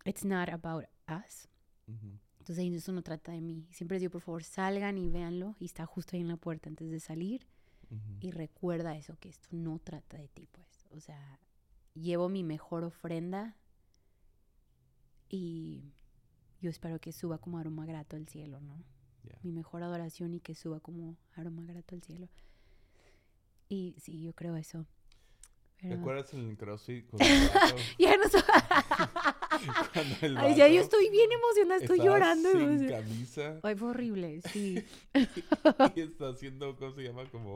It's not about us. Ujú. Entonces ahí eso no trata de mí. Siempre les digo, por favor, salgan y véanlo. Y está justo ahí en la puerta antes de salir. Ujú. Y recuerda eso, que esto no trata de ti, pues. O sea, llevo mi mejor ofrenda y yo espero que suba como aroma grato al cielo, ¿no? Mi mejor adoración y que suba como aroma grato al cielo. Y sí, yo creo eso. ¿Te Pero- acuerdas en el CrossFit con el vato? Ya no. Cuando el Ay, ya yo estoy bien emocionada, estoy llorando. Sin camisa Ay, fue horrible, sí. y está haciendo, ¿cómo se llama? Como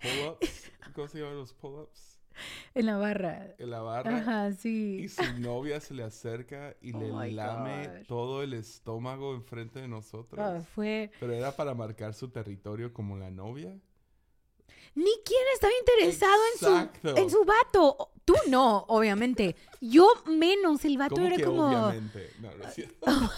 pull-ups. ¿Cómo se llaman los pull-ups? En la barra. En la barra. Ajá, sí. Y su novia se le acerca y Oh le my lame todo el estómago enfrente de nosotros. Ah, fue. Pero era para marcar su territorio como la novia. Ni quién estaba interesado en su, en su vato. Tú no, obviamente. Yo menos. El vato ¿Cómo era que como. obviamente? No, no es cierto. Oh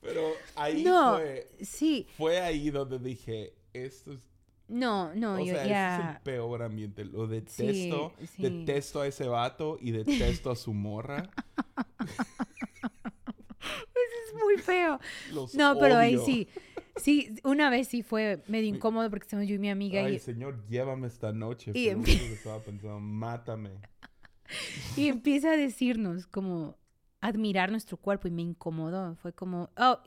Pero ahí No. fue, Sí. fue ahí donde dije, esto es, No, no, o yo sea, ese es ya. el peor ambiente. Lo detesto, Sí, sí. detesto a ese vato y detesto a su morra. Es muy feo. Los No, pero ahí sí. Sí, una vez sí fue medio incómodo porque estamos yo y mi amiga Ay, y, señor, llévame esta noche. Y que estaba pensando, mátame. y empieza a decirnos como admirar nuestro cuerpo y me incomodó. Fue como, oh,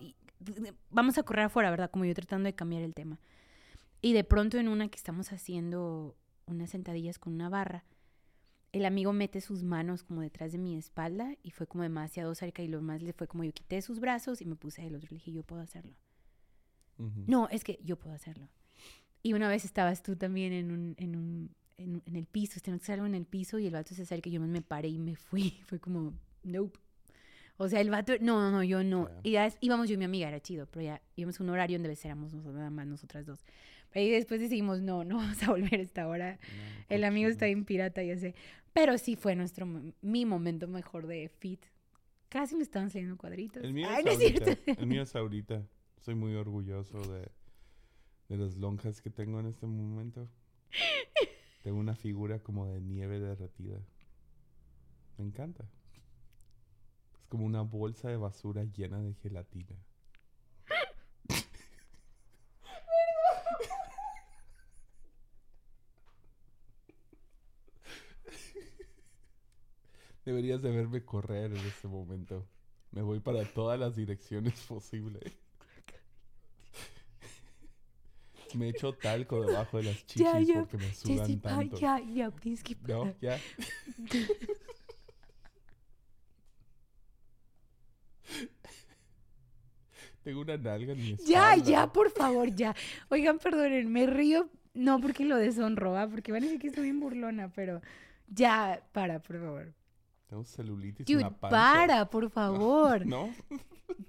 vamos a correr afuera, ¿verdad? Como yo tratando de cambiar el tema. Y de pronto en una que estamos haciendo unas sentadillas con una barra, el amigo mete sus manos como detrás de mi espalda y fue como demasiado cerca y lo más le fue como yo quité sus brazos y me puse del otro. Le dije, yo puedo hacerlo. Ujú. No, es que yo puedo hacerlo. Y una vez estabas tú también en un, en un, en, en el piso, teníamos algo en el piso y el vato se acerca y yo me paré y me fui. Fue como, nope. O sea, el vato, no, no, no, yo no. Ya. Y ya es- íbamos yo y mi amiga, era chido, pero ya íbamos a un horario donde éramos nosotros, nada más nosotras dos. Pero ahí después decidimos, no, no vamos a volver a esta hora. No, El amigo está bien pirata, ya sé. Pero sí fue nuestro, mi momento mejor de fit. Casi me estaban saliendo cuadritos. El mío, Ay, es no ahorita. cierto. el mío es ahorita. Soy muy orgulloso de, de las lonjas que tengo en este momento. Tengo una figura como de nieve derretida. Me encanta. Es como una bolsa de basura llena de gelatina. Deberías de verme correr en este momento. Me voy para todas las direcciones posibles. Me echo talco debajo de las chichis Ya, ya, porque me sudan pa, tanto. ya, ya, please keep No, ya. Tengo una nalga en mi Ya, espalda. ya, por favor, ya. Oigan, perdonen, me río, no porque lo deshonro, ¿ah? porque van a decir que estoy bien burlona, pero ya, para, por favor. Tengo celulitis en Dude, la panza. para, por favor. ¿No?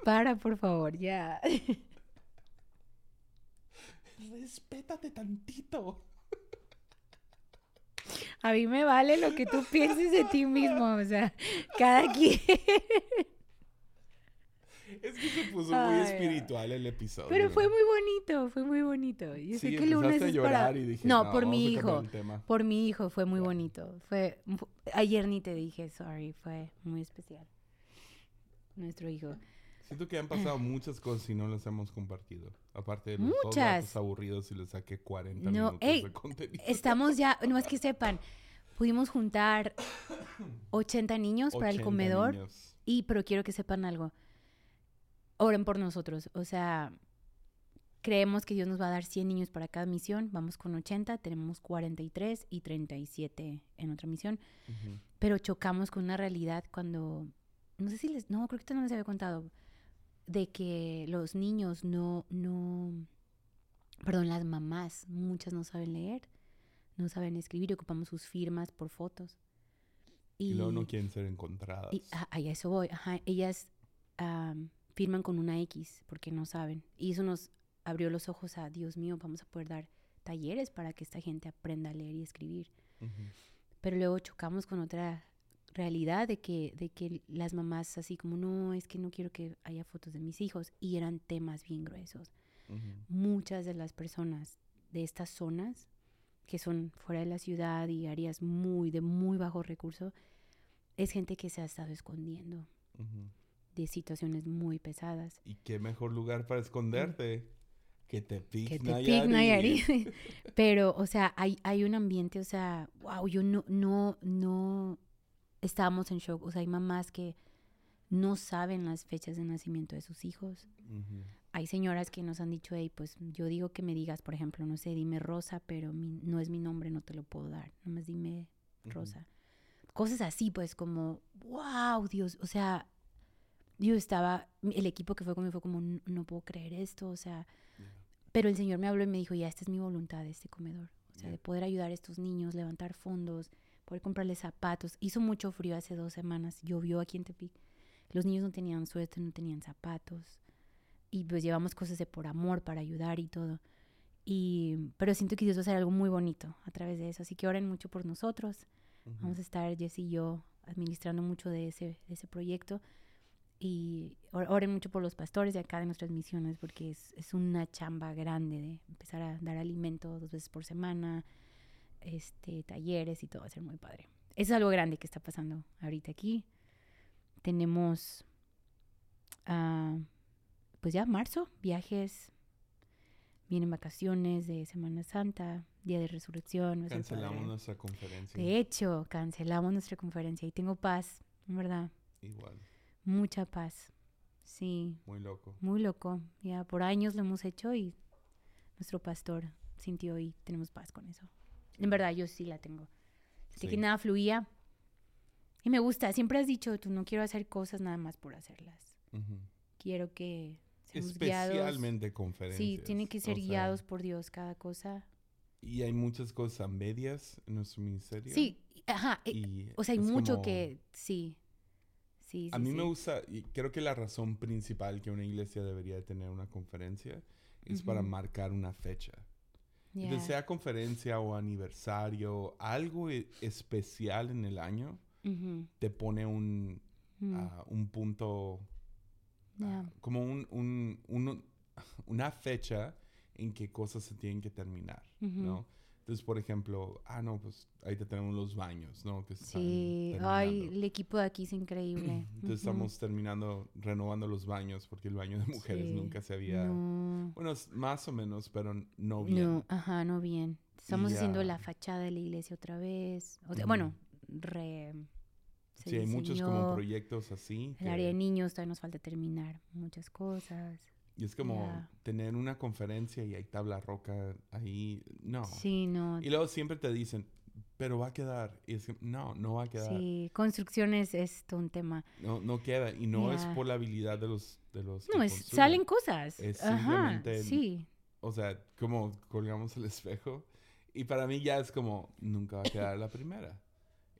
Para, por favor, ya. Respétate tantito. A mí me vale lo que tú pienses de ti mismo, o sea, cada quien. Es que se puso muy Ay, espiritual el episodio. Pero fue muy bonito, fue muy bonito. Yo sé Sí, que el lunes a llorar para... y dije, no, "No, por mi hijo. el tema". Por mi hijo fue muy bonito. Fue fu- ayer ni te dije sorry, fue muy especial. Nuestro hijo. Siento que han pasado muchas cosas y no las hemos compartido. Aparte de los Muchas. aburridos y les saqué 40 No, minutos ey, de contenido. Estamos ya, no es que sepan, pudimos juntar 80 niños para el 80 comedor niños. y pero quiero que sepan algo. Oren por nosotros, o sea, creemos que Dios nos va a dar 100 niños para cada misión, vamos con 80, tenemos 43 y 37 en otra misión, pero chocamos con una realidad cuando, no sé si les, no, creo que no les había contado, de que los niños no, no, perdón, las mamás, muchas no saben leer, no saben escribir y ocupamos sus firmas por fotos. Y, luego no quieren ser encontradas. Y a, a eso voy. Ajá, ellas am, firman con una X porque no saben. Y eso nos abrió los ojos a, Dios mío, vamos a poder dar talleres para que esta gente aprenda a leer y escribir. Pero luego chocamos con otra realidad de que, de que las mamás así como, no, es que no quiero que haya fotos de mis hijos. Y eran temas bien gruesos. Muchas de las personas de estas zonas, que son fuera de la ciudad y áreas muy, de muy bajo recurso, es gente que se ha estado escondiendo Ujú. De situaciones muy pesadas. Y qué mejor lugar para esconderte que te Nayarit. Nayarit. Pero, o sea, hay, hay un ambiente, o sea, wow, yo no, no, no, estábamos en shock. O sea, hay mamás que no saben las fechas de nacimiento de sus hijos. Hay señoras que nos han dicho, hey, pues yo digo que me digas, por ejemplo, no sé, dime Rosa, pero mi- no es mi nombre, no te lo puedo dar. Nomás dime. Rosa. Cosas así, pues como, wow, Dios, o sea, yo estaba, el equipo que fue conmigo fue como, "No- no puedo creer esto, o sea, Yeah. pero el Señor me habló y me dijo, ya, esta es mi voluntad de este comedor. O sea, Yeah. de poder ayudar a estos niños, levantar fondos, poder comprarles zapatos. Hizo mucho frío hace dos semanas, llovió aquí en Tepic. Los niños no tenían suéter, no tenían zapatos. Y pues llevamos cosas de por amor para ayudar y todo. Y, pero siento que Dios va a hacer algo muy bonito a través de eso. Así que oren mucho por nosotros. Vamos a estar, Jess y yo, administrando mucho de ese, de ese proyecto. Y or- oren mucho por los pastores de acá de nuestras misiones, porque es, es una chamba grande de empezar a dar alimento dos veces por semana, este, talleres y todo, va a ser muy padre. Es algo grande que está pasando ahorita aquí. Tenemos, ah, pues ya, marzo, viajes, vienen vacaciones de Semana Santa, Día de Resurrección. Cancelamos nuestra conferencia. De hecho, cancelamos nuestra conferencia y tengo paz, en verdad, Igual. Mucha paz. Sí, Muy loco. muy loco. Ya por años lo hemos hecho y nuestro pastor sintió y tenemos paz con eso. En verdad, yo sí la tengo. Que Sí. nada fluía y me gusta. Siempre has dicho, tú no quiero hacer cosas nada más por hacerlas. Ujú. Quiero que seamos guiados. Especialmente conferencias. Sí, tiene que ser o sea, guiados por Dios cada cosa. Y hay muchas cosas a medias en nuestro ministerio. Sí, ajá. eh, Y o sea, hay mucho como- que sí. Sí, sí, A mí sí. me gusta, y creo que la razón principal que una iglesia debería de tener una conferencia es para marcar una fecha. Ya. Entonces, sea conferencia o aniversario, algo e- especial en el año, te pone un, mm, ah, un punto, ah, como un, un- un- una fecha en que cosas se tienen que terminar. ¿no? Entonces, por ejemplo, ah, no, pues ahí te tenemos los baños, ¿no? Que están Sí, ay, terminando. el equipo de aquí es increíble. Entonces estamos terminando, renovando los baños porque el baño de mujeres Sí, nunca se había... No, Bueno, más o menos, pero no bien. no, ajá, no bien. Estamos haciendo la fachada de la iglesia otra vez. O sea, bueno, re... se Sí, hay muchos como proyectos así. El área de niños todavía nos falta terminar muchas cosas. Y es como ya. tener una conferencia y hay tabla roca ahí. No. Sí, no. Y luego siempre te dicen, pero va a quedar. Y es que, no, no va a quedar. Sí, construcciones es un tema. No, no queda. Y no es Ya. por la habilidad de los... De los No, es, salen cosas. Es Ajá, simplemente- sí. O sea, como colgamos el espejo. Y para mí ya es como, nunca va a quedar la primera.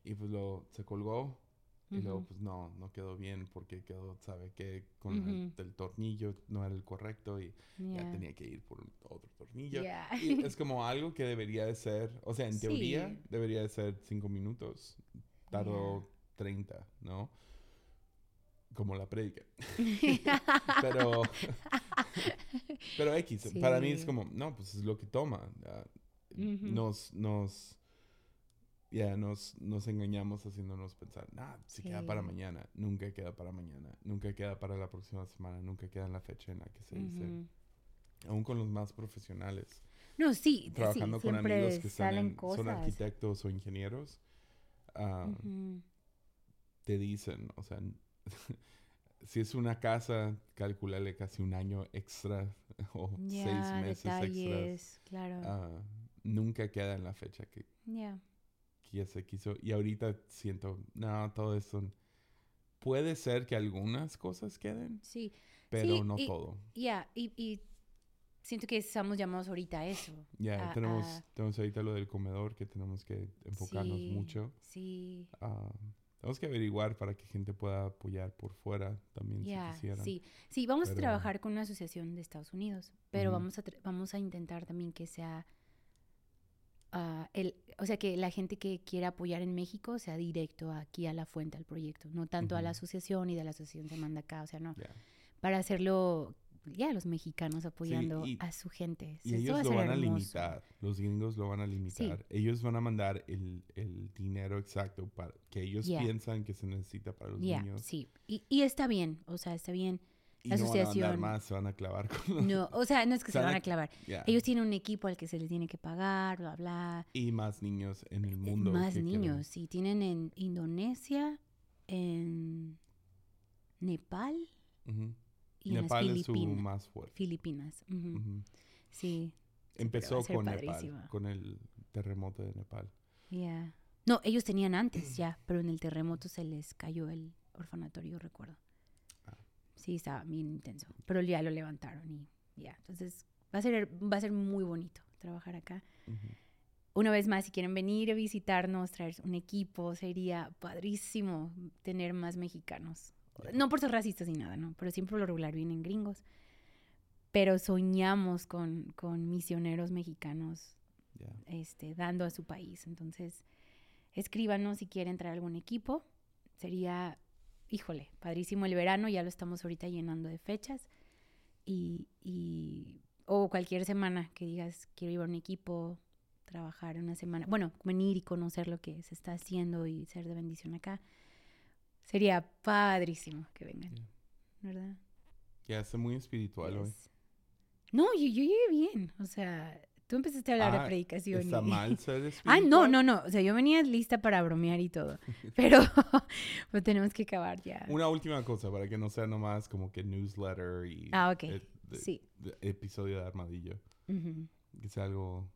Y pues lo se colgó. Y luego, pues no, no quedó bien porque quedó, ¿sabe qué? Con el, tornillo no era el correcto y ya Ya. tenía que ir por otro tornillo. Ya. Y es como algo que debería de ser, o sea, en teoría Sí. debería de ser cinco minutos. Tardó 30, ¿no? Como la predica. pero, pero X, para mí es como, no, pues es lo que toma. Ujú. Nos, nos, ya, nos, nos engañamos haciéndonos pensar, nah, si queda para mañana, nunca queda para mañana, nunca queda para la próxima semana, nunca queda en la fecha en la que se dice. Aún con los más profesionales No, sí, sí, trabajando con amigos que están salen en- cosas. son arquitectos o ingenieros, Ujú. te dicen, o sea, si es una casa, calculale casi un año extra o seis meses extras. detalles, claro. ah, nunca queda en la fecha que, Ya. Que ya se quiso. Y ahorita siento, no, todo esto... Puede ser que algunas cosas queden, Sí, pero Sí, no y- todo. ya, y, y siento que estamos llamados ahorita a eso. Ya, a- tenemos, a- tenemos ahorita lo del comedor que tenemos que enfocarnos sí, mucho. Sí, Ah, tenemos que averiguar para que gente pueda apoyar por fuera también ya, si quisieran. sí. Sí, vamos Pero- a trabajar con una asociación de Estados Unidos, pero vamos, a vamos a intentar también que sea ah, el, o sea, que la gente que quiera apoyar en México sea directo aquí a la fuente, al proyecto, no tanto a la asociación y de la asociación se manda acá, o sea, no, para hacerlo, ya, los mexicanos apoyando y- a su gente. Y ellos va lo van a limitar. Los gringos lo van a limitar. Ellos van a mandar el, el dinero exacto para que ellos piensan que se necesita para los niños. sí. Y, y está bien, o sea, está bien. Y La no van a asociación- más, se van a clavar con los... No, o sea, no es que se Sana- van a clavar. Ya. Ellos tienen un equipo al que se les tiene que pagar, bla, bla. Y más niños en el Eh, mundo. Más niños. Sí, tienen en Indonesia, en Nepal Ujú. y Nepal en es las su Filipinas. más fuerte. Filipinas. ujú, Ujú. Sí, Empezó a ser con Nepal, padrísimo. con el terremoto de Nepal. ya. No, ellos tenían antes ya, pero en el terremoto se les cayó el orfanatorio, recuerdo. Sí, estaba bien intenso. Pero ya lo levantaron y ya. Entonces, va a ser, va a ser muy bonito trabajar acá. Ujú. Una vez más, si quieren venir a visitarnos, traer un equipo, sería padrísimo tener más mexicanos. No por ser racistas ni nada, ¿no? Pero siempre por lo regular vienen gringos. Pero soñamos con, con misioneros mexicanos Ya. este, dando a su país. Entonces, escríbanos si quieren traer algún equipo. Sería, híjole, padrísimo el verano, ya lo estamos ahorita llenando de fechas. Y, y- o cualquier semana que digas, quiero llevar un equipo, trabajar una semana, bueno, venir y conocer lo que se está haciendo y ser de bendición acá. Sería padrísimo que vengan, Ya. ¿verdad? Ya, está muy espiritual hoy. No, yo, yo llegué bien, o sea, tú empezaste a hablar Ah, de predicación. ¿Está y- mal ser Ah, espiritual? no, no, no. O sea, yo venía lista para bromear y todo. Pero, pues tenemos que acabar ya. Una última cosa, para que no sea nomás como que newsletter y Ah, ok. eh, de- Sí. de- episodio de Armadillo. Que sea algo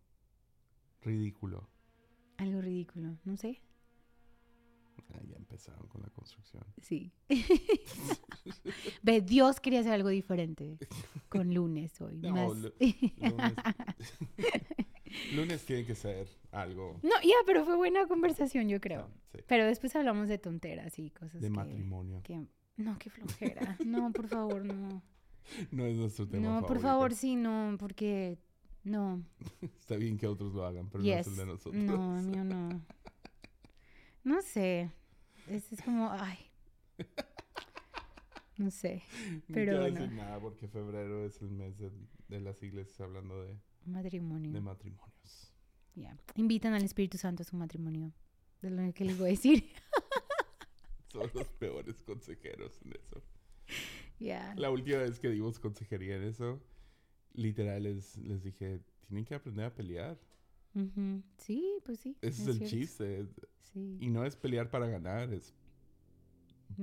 ridículo. Algo ridículo, no sé. Ah, ya empezaron con la construcción. Sí. Ve, Dios quería hacer algo diferente con lunes hoy. No, más- lu- Lunes, lunes tiene que ser algo no, ya, pero fue buena conversación, yo creo. ah, sí, Pero después hablamos de tonteras y cosas de que, matrimonio. que- No, qué flojera. No, por favor, no. No es nuestro tema No, por favorito. favor, sí, no, porque... No. Está bien que otros lo hagan, pero Yes. no es el de nosotros. No, mío no. No sé. Es, es como, ay. No sé. No pero quiero bueno. decir nada porque febrero es el mes de, de las iglesias hablando de, Matrimonio. de matrimonios. Ya. Invitan al Espíritu Santo a su matrimonio. Es lo que les voy a decir. Son los peores consejeros en eso. La última vez que dimos consejería en eso, literal les, les dije, tienen que aprender a pelear. Sí, pues sí. Ese es, el cierto. chiste. Sí. Y no es pelear para ganar, es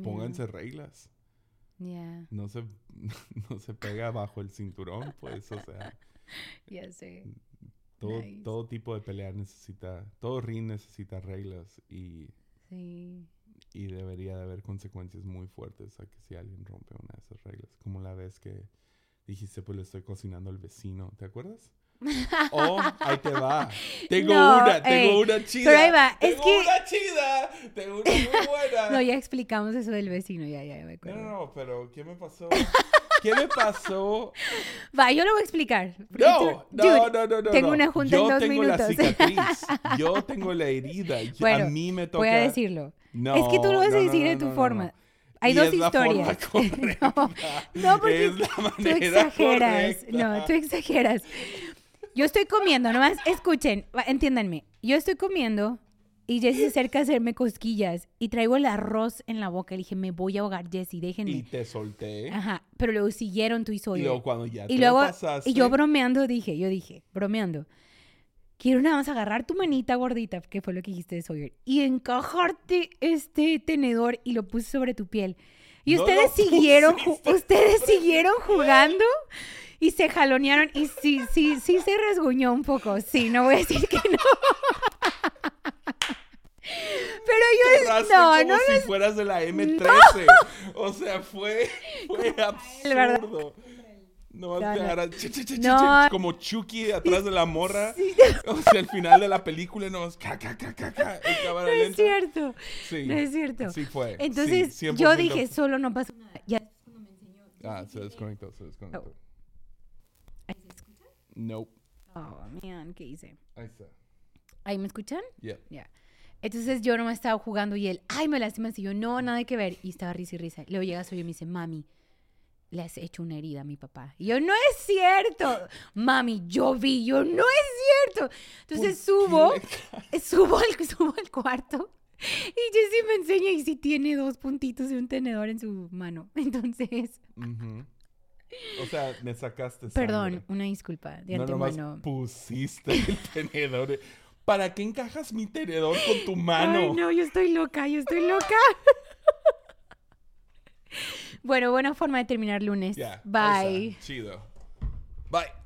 pónganse reglas. Ya. No se, no se pega bajo el cinturón, pues, o sea, Ya sé. todo, Nice. todo tipo de pelea necesita, todo ring necesita reglas y, Sí. y debería de haber consecuencias muy fuertes a que si alguien rompe una de esas reglas. Como la vez que dijiste, pues le estoy cocinando al vecino, ¿te acuerdas? Oh, ahí te va. Tengo No, una, tengo ey, una chida. pero ahí va, es Tengo que- una chida. Tengo una muy buena. No, ya explicamos eso del vecino, ya, ya, ya me No, acuerdo. no, no, pero ¿qué me pasó? ¿Qué me pasó? Va, yo lo voy a explicar. No, tú- no, dude, no, no, no. tengo no. una junta Yo en dos tengo la minutos. cicatriz. Yo tengo la herida. Yo- Bueno, a mí me toca. Voy a decirlo. No, es que tú lo vas no, a no, decir no, de tu no, no, forma. no. Hay Y dos es la forma historias. no, no, porque es la tú exageras. correcta. No, tú exageras. Yo estoy comiendo, nomás escuchen, entiéndanme. Yo estoy comiendo y Jessy se acerca a hacerme cosquillas y traigo el arroz en la boca. Le dije, me voy a ahogar, Jessy, Y déjenme. te solté. Ajá, pero luego siguieron tú y Y Sawyer. luego cuando ya te Y lo luego, pasaste. y yo bromeando dije, yo dije, bromeando, quiero nada más agarrar tu manita gordita, que fue lo que dijiste de Sawyer, y encajarte este tenedor y lo puse sobre tu piel. Y No ustedes siguieron, ustedes siguieron jugando y se jalonearon y sí, sí, sí se resguñó un poco. Sí, no voy a decir que no. Pero yo, no, como no, si fueras de la M13. O sea, fue, fue absurdo. No, No, no. ch- ch- ch- No. como Chucky atrás de la morra. O sea, al final de la película nos ca, ca, ca, ca, no es lenta. cierto. Sí, No es cierto. sí fue. Entonces sí, yo 100%. dije, solo no pasó nada. Ya. Ah, se desconectó, se desconectó. Oh. Nope. Oh, man, ¿qué hice? Ahí está. ¿Ahí me escuchan? Yep. Ya. Entonces yo no me estaba jugando y él, ay, me lastimas. Y yo, no, nada que ver. Y estaba risa y risa. Luego llega soy y me dice, mami, le has hecho una herida a mi papá. Y yo, no es cierto. Mami, yo vi, yo, no es cierto. Entonces ¿Por subo, subo al, subo al cuarto. Y Jessie me enseña y sí tiene dos puntitos y un tenedor en su mano. Entonces. O sea, me sacaste perdón, una disculpa de No nomás pusiste el tenedor. ¿Para qué encajas mi tenedor con tu mano? Ay, no, yo estoy loca, yo estoy loca. bueno, buena forma de terminar lunes. Ya, Bye. Chido. Bye.